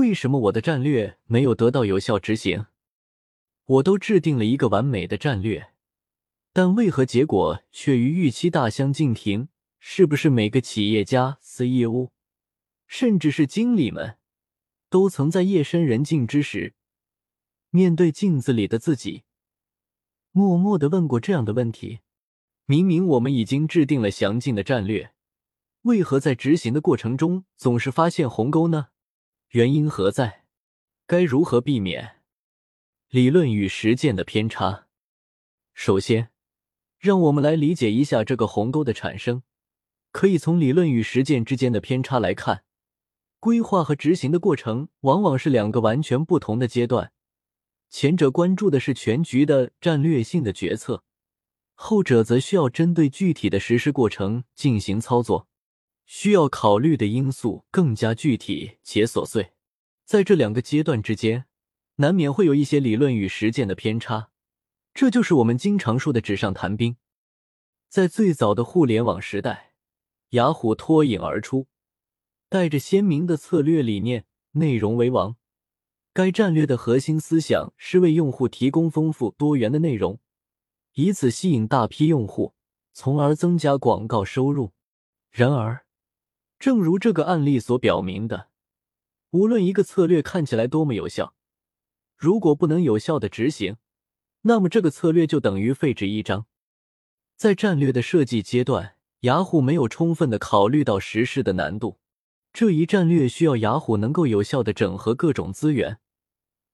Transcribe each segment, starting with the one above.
为什么我的战略没有得到有效执行？我都制定了一个完美的战略，但为何结果却与预期大相径庭？是不是每个企业家、CEO，甚至是经理们，都曾在夜深人静之时，面对镜子里的自己，默默的问过这样的问题？明明我们已经制定了详尽的战略，为何在执行的过程中总是发现鸿沟呢？原因何在？该如何避免？理论与实践的偏差。首先，让我们来理解一下这个鸿沟的产生。可以从理论与实践之间的偏差来看，规划和执行的过程往往是两个完全不同的阶段。前者关注的是全局的战略性的决策。后者则需要针对具体的实施过程进行操作，需要考虑的因素更加具体且琐碎。在这两个阶段之间，难免会有一些理论与实践的偏差，这就是我们经常说的“纸上谈兵”。在最早的互联网时代，雅虎脱颖而出，带着鲜明的策略理念，“内容为王”。该战略的核心思想是为用户提供丰富多元的内容。以此吸引大批用户，从而增加广告收入。然而，正如这个案例所表明的，无论一个策略看起来多么有效，如果不能有效的执行，那么这个策略就等于废纸一张。在战略的设计阶段，雅虎没有充分的考虑到实施的难度。这一战略需要雅虎能够有效的整合各种资源，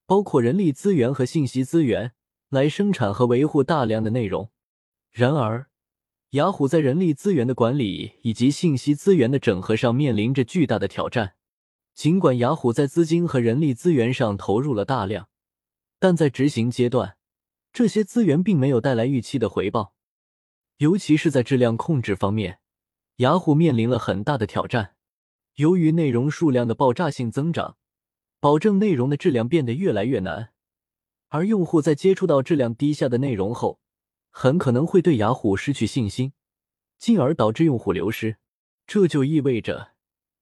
包括人力资源和信息资源。来生产和维护大量的内容。然而，雅虎在人力资源的管理以及信息资源的整合上面临着巨大的挑战。尽管雅虎在资金和人力资源上投入了大量，但在执行阶段，这些资源并没有带来预期的回报。尤其是在质量控制方面，雅虎面临了很大的挑战。由于内容数量的爆炸性增长，保证内容的质量变得越来越难。而用户在接触到质量低下的内容后，很可能会对雅虎失去信心，进而导致用户流失。这就意味着，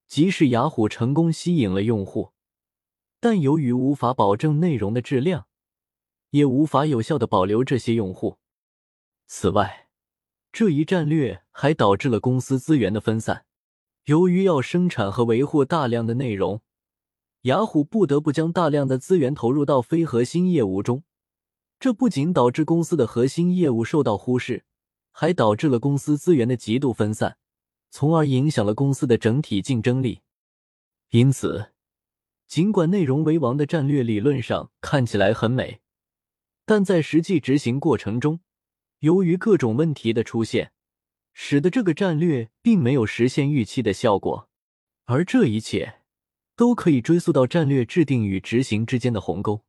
即使雅虎成功吸引了用户，但由于无法保证内容的质量，也无法有效的保留这些用户。此外，这一战略还导致了公司资源的分散。由于要生产和维护大量的内容。雅虎不得不将大量的资源投入到非核心业务中，这不仅导致公司的核心业务受到忽视，还导致了公司资源的极度分散，从而影响了公司的整体竞争力。因此，尽管内容为王的战略理论上看起来很美，但在实际执行过程中，由于各种问题的出现，使得这个战略并没有实现预期的效果，而这一切。都可以追溯到战略制定与执行之间的鸿沟，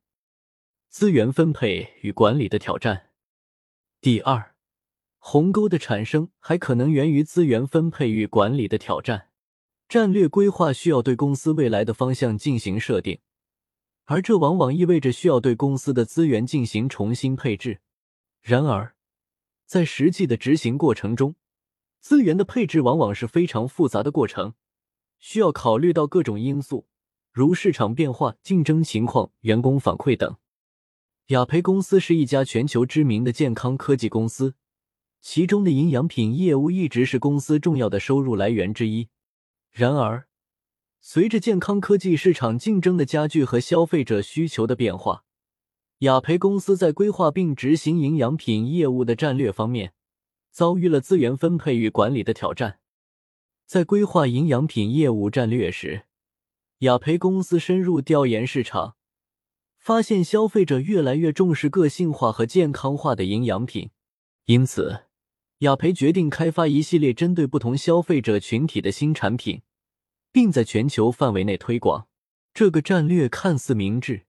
资源分配与管理的挑战。第二，鸿沟的产生还可能源于资源分配与管理的挑战。战略规划需要对公司未来的方向进行设定，而这往往意味着需要对公司的资源进行重新配置。然而，在实际的执行过程中，资源的配置往往是非常复杂的过程。需要考虑到各种因素，如市场变化、竞争情况、员工反馈等。雅培公司是一家全球知名的健康科技公司，其中的营养品业务一直是公司重要的收入来源之一。然而，随着健康科技市场竞争的加剧和消费者需求的变化，雅培公司在规划并执行营养品业务的战略方面，遭遇了资源分配与管理的挑战。在规划营养品业务战略时，雅培公司深入调研市场，发现消费者越来越重视个性化和健康化的营养品，因此，雅培决定开发一系列针对不同消费者群体的新产品，并在全球范围内推广。这个战略看似明智，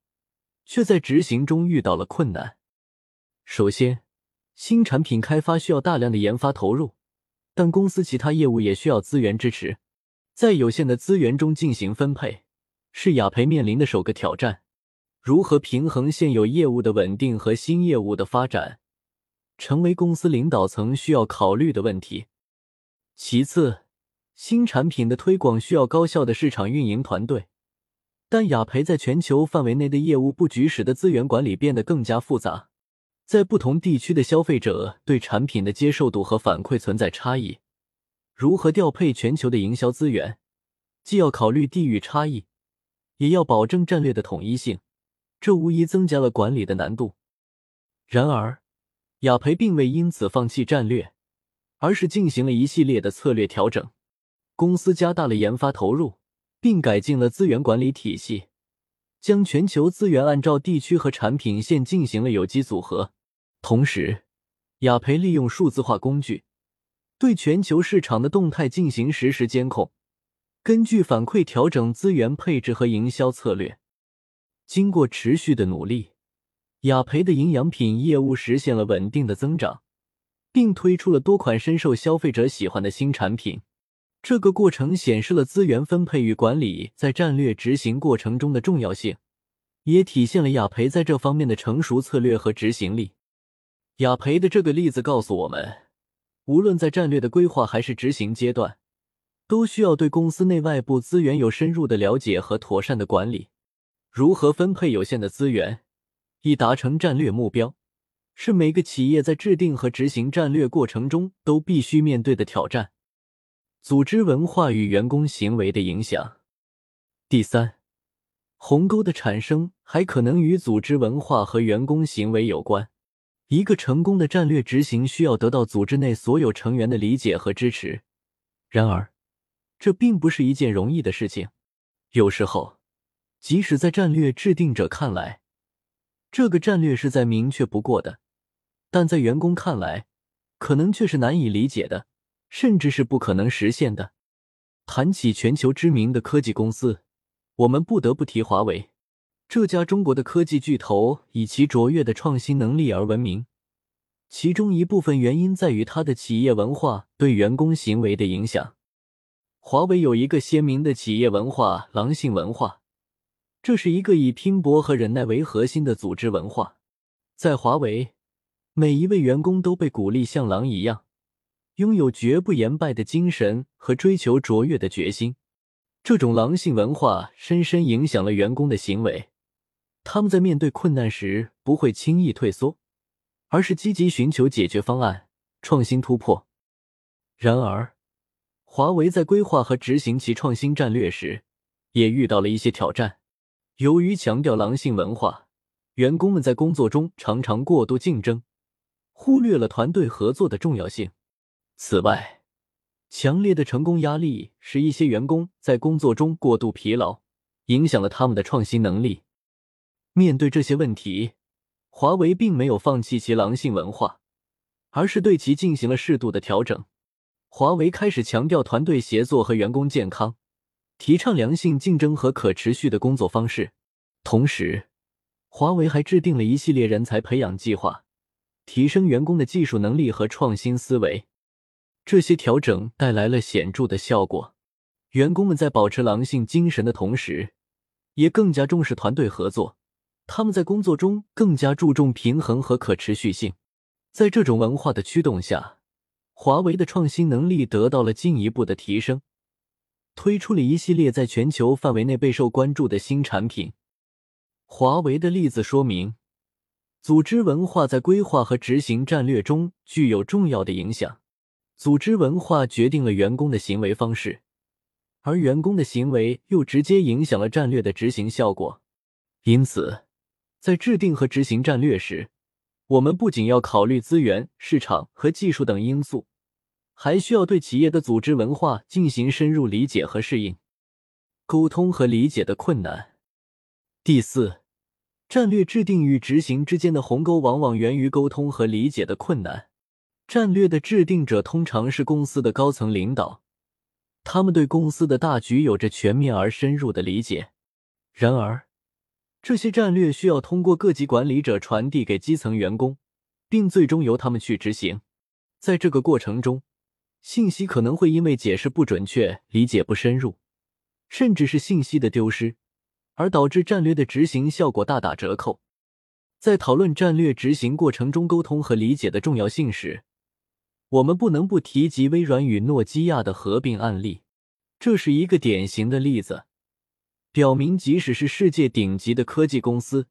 却在执行中遇到了困难。首先，新产品开发需要大量的研发投入。但公司其他业务也需要资源支持，在有限的资源中进行分配，是雅培面临的首个挑战。如何平衡现有业务的稳定和新业务的发展，成为公司领导层需要考虑的问题。其次，新产品的推广需要高效的市场运营团队，但雅培在全球范围内的业务布局使得资源管理变得更加复杂，在不同地区的消费者对产品的接受度和反馈存在差异。如何调配全球的营销资源，既要考虑地域差异，也要保证战略的统一性，这无疑增加了管理的难度。然而，雅培并未因此放弃战略，而是进行了一系列的策略调整。公司加大了研发投入，并改进了资源管理体系，将全球资源按照地区和产品线进行了有机组合。同时，雅培利用数字化工具。对全球市场的动态进行实时监控，根据反馈调整资源配置和营销策略。经过持续的努力，雅培的营养品业务实现了稳定的增长，并推出了多款深受消费者喜欢的新产品。这个过程显示了资源分配与管理在战略执行过程中的重要性，也体现了雅培在这方面的成熟策略和执行力。雅培的这个例子告诉我们。无论在战略的规划还是执行阶段，都需要对公司内外部资源有深入的了解和妥善的管理。如何分配有限的资源，以达成战略目标，是每个企业在制定和执行战略过程中都必须面对的挑战。组织文化与员工行为的影响。第三，鸿沟的产生还可能与组织文化和员工行为有关。一个成功的战略执行需要得到组织内所有成员的理解和支持，然而，这并不是一件容易的事情。有时候，即使在战略制定者看来，这个战略是再明确不过的，但在员工看来，可能却是难以理解的，甚至是不可能实现的。谈起全球知名的科技公司，我们不得不提华为。这家中国的科技巨头以其卓越的创新能力而闻名，其中一部分原因在于它的企业文化对员工行为的影响。华为有一个鲜明的企业文化——狼性文化，这是一个以拼搏和忍耐为核心的组织文化。在华为，每一位员工都被鼓励像狼一样，拥有绝不言败的精神和追求卓越的决心。这种狼性文化深深影响了员工的行为。他们在面对困难时不会轻易退缩，而是积极寻求解决方案、创新突破。然而，华为在规划和执行其创新战略时，也遇到了一些挑战。由于强调狼性文化，员工们在工作中常常过度竞争，忽略了团队合作的重要性。此外，强烈的成功压力使一些员工在工作中过度疲劳，影响了他们的创新能力。面对这些问题，华为并没有放弃其狼性文化，而是对其进行了适度的调整。华为开始强调团队协作和员工健康，提倡良性竞争和可持续的工作方式。同时，华为还制定了一系列人才培养计划，提升员工的技术能力和创新思维。这些调整带来了显著的效果，员工们在保持狼性精神的同时，也更加重视团队合作。他们在工作中更加注重平衡和可持续性，在这种文化的驱动下，华为的创新能力得到了进一步的提升，推出了一系列在全球范围内备受关注的新产品。华为的例子说明，组织文化在规划和执行战略中具有重要的影响。组织文化决定了员工的行为方式，而员工的行为又直接影响了战略的执行效果。因此，在制定和执行战略时，我们不仅要考虑资源、市场和技术等因素，还需要对企业的组织文化进行深入理解和适应。沟通和理解的困难。第四，战略制定与执行之间的鸿沟往往源于沟通和理解的困难。战略的制定者通常是公司的高层领导，他们对公司的大局有着全面而深入的理解。然而，这些战略需要通过各级管理者传递给基层员工，并最终由他们去执行。在这个过程中，信息可能会因为解释不准确、理解不深入，甚至是信息的丢失，而导致战略的执行效果大打折扣。在讨论战略执行过程中沟通和理解的重要性时，我们不能不提及微软与诺基亚的合并案例，这是一个典型的例子。表明即使是世界顶级的科技公司，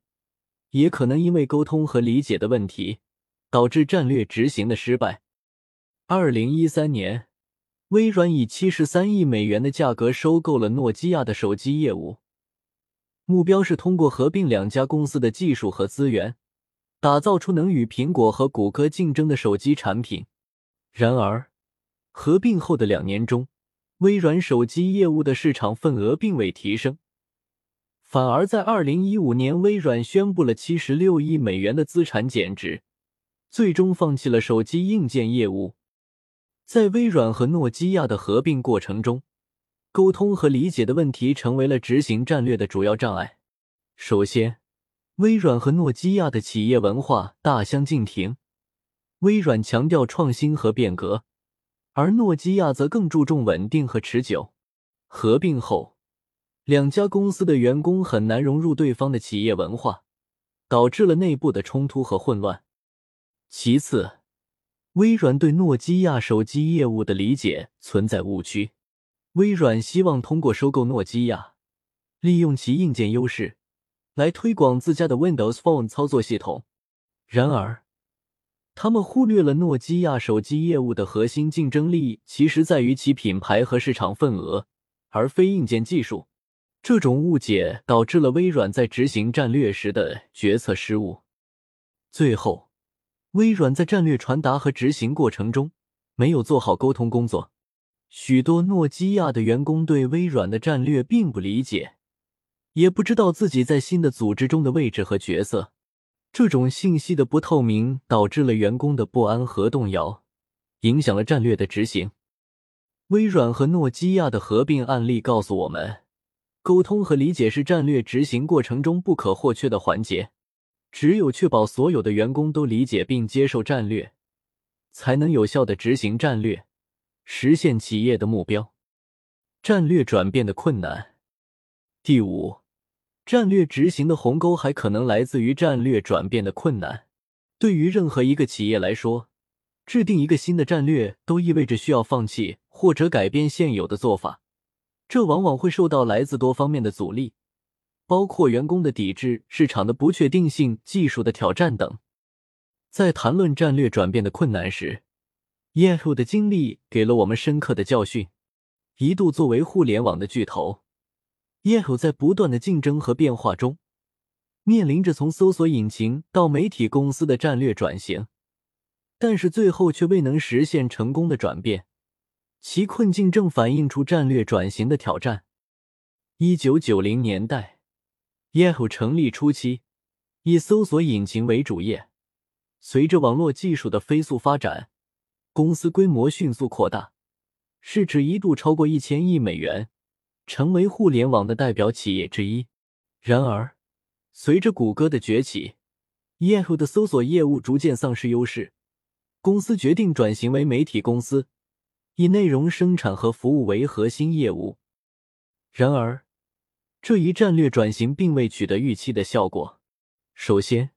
也可能因为沟通和理解的问题，导致战略执行的失败。二零一三年，微软以七十三亿美元的价格收购了诺基亚的手机业务，目标是通过合并两家公司的技术和资源，打造出能与苹果和谷歌竞争的手机产品。然而，合并后的两年中，微软手机业务的市场份额并未提升，反而在二零一五年，微软宣布了七十六亿美元的资产减值，最终放弃了手机硬件业务。在微软和诺基亚的合并过程中，沟通和理解的问题成为了执行战略的主要障碍。首先，微软和诺基亚的企业文化大相径庭，微软强调创新和变革，而诺基亚则更注重稳定和持久。合并后，两家公司的员工很难融入对方的企业文化，导致了内部的冲突和混乱。其次，微软对诺基亚手机业务的理解存在误区。微软希望通过收购诺基亚，利用其硬件优势来推广自家的 Windows Phone 操作系统。然而，他们忽略了诺基亚手机业务的核心竞争力其实在于其品牌和市场份额，而非硬件技术。这种误解导致了微软在执行战略时的决策失误。最后。微软在战略传达和执行过程中没有做好沟通工作，许多诺基亚的员工对微软的战略并不理解，也不知道自己在新的组织中的位置和角色。这种信息的不透明导致了员工的不安和动摇，影响了战略的执行。微软和诺基亚的合并案例告诉我们，沟通和理解是战略执行过程中不可或缺的环节。只有确保所有的员工都理解并接受战略，才能有效的执行战略，实现企业的目标。战略转变的困难。第五，战略执行的鸿沟还可能来自于战略转变的困难。对于任何一个企业来说，制定一个新的战略都意味着需要放弃或者改变现有的做法，这往往会受到来自多方面的阻力。包括员工的抵制、市场的不确定性、技术的挑战等。在谈论战略转变的困难时，Yahoo 的经历给了我们深刻的教训。一度作为互联网的巨头，Yahoo 在不断的竞争和变化中，面临着从搜索引擎到媒体公司的战略转型，但是最后却未能实现成功的转变。其困境正反映出战略转型的挑战。一九九零年代。Yahoo 成立初期，以搜索引擎为主业。随着网络技术的飞速发展，公司规模迅速扩大，市值一度超过一千亿美元，成为互联网的代表企业之一。然而，随着谷歌的崛起，Yahoo 的搜索业务逐渐丧失优势，公司决定转型为媒体公司，以内容生产和服务为核心业务。然而，这一战略转型并未取得预期的效果。首先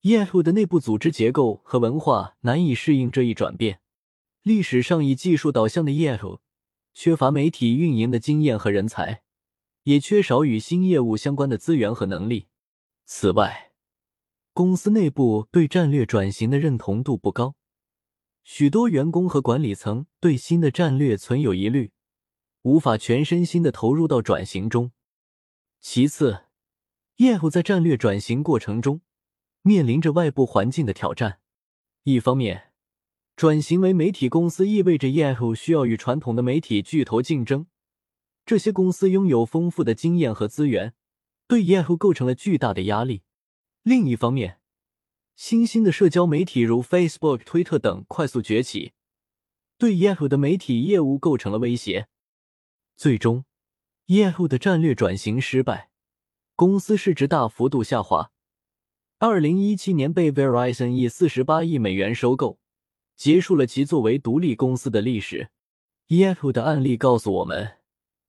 ，Yahoo 的内部组织结构和文化难以适应这一转变。历史上以技术导向的 Yahoo 缺乏媒体运营的经验和人才，也缺少与新业务相关的资源和能力。此外，公司内部对战略转型的认同度不高，许多员工和管理层对新的战略存有疑虑，无法全身心的投入到转型中。其次，Yahoo 在战略转型过程中面临着外部环境的挑战。一方面，转型为媒体公司意味着 Yahoo 需要与传统的媒体巨头竞争，这些公司拥有丰富的经验和资源，对 Yahoo 构成了巨大的压力。另一方面，新兴的社交媒体如 Facebook、推特等快速崛起，对 Yahoo 的媒体业务构成了威胁。最终。Yahoo 的战略转型失败，公司市值大幅度下滑。二零一七年被 Verizon 以四十八亿美元收购，结束了其作为独立公司的历史。Yahoo 的案例告诉我们，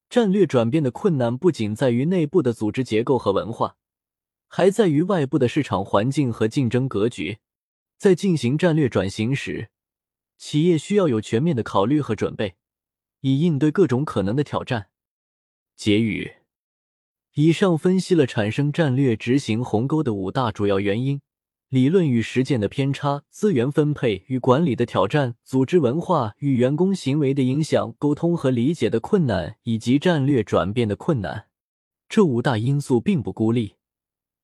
战略转变的困难不仅在于内部的组织结构和文化，还在于外部的市场环境和竞争格局。在进行战略转型时，企业需要有全面的考虑和准备，以应对各种可能的挑战。结语：以上分析了产生战略执行鸿沟的五大主要原因：理论与实践的偏差、资源分配与管理的挑战、组织文化与员工行为的影响、沟通和理解的困难以及战略转变的困难。这五大因素并不孤立，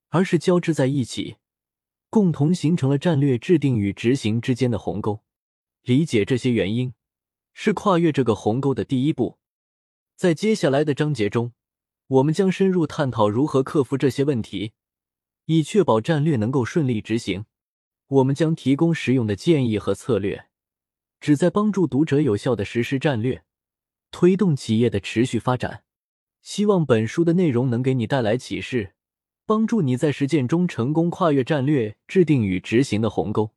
而是交织在一起，共同形成了战略制定与执行之间的鸿沟。理解这些原因，是跨越这个鸿沟的第一步。在接下来的章节中。我们将深入探讨如何克服这些问题，以确保战略能够顺利执行。我们将提供实用的建议和策略，旨在帮助读者有效的实施战略，推动企业的持续发展。希望本书的内容能给你带来启示，帮助你在实践中成功跨越战略制定与执行的鸿沟。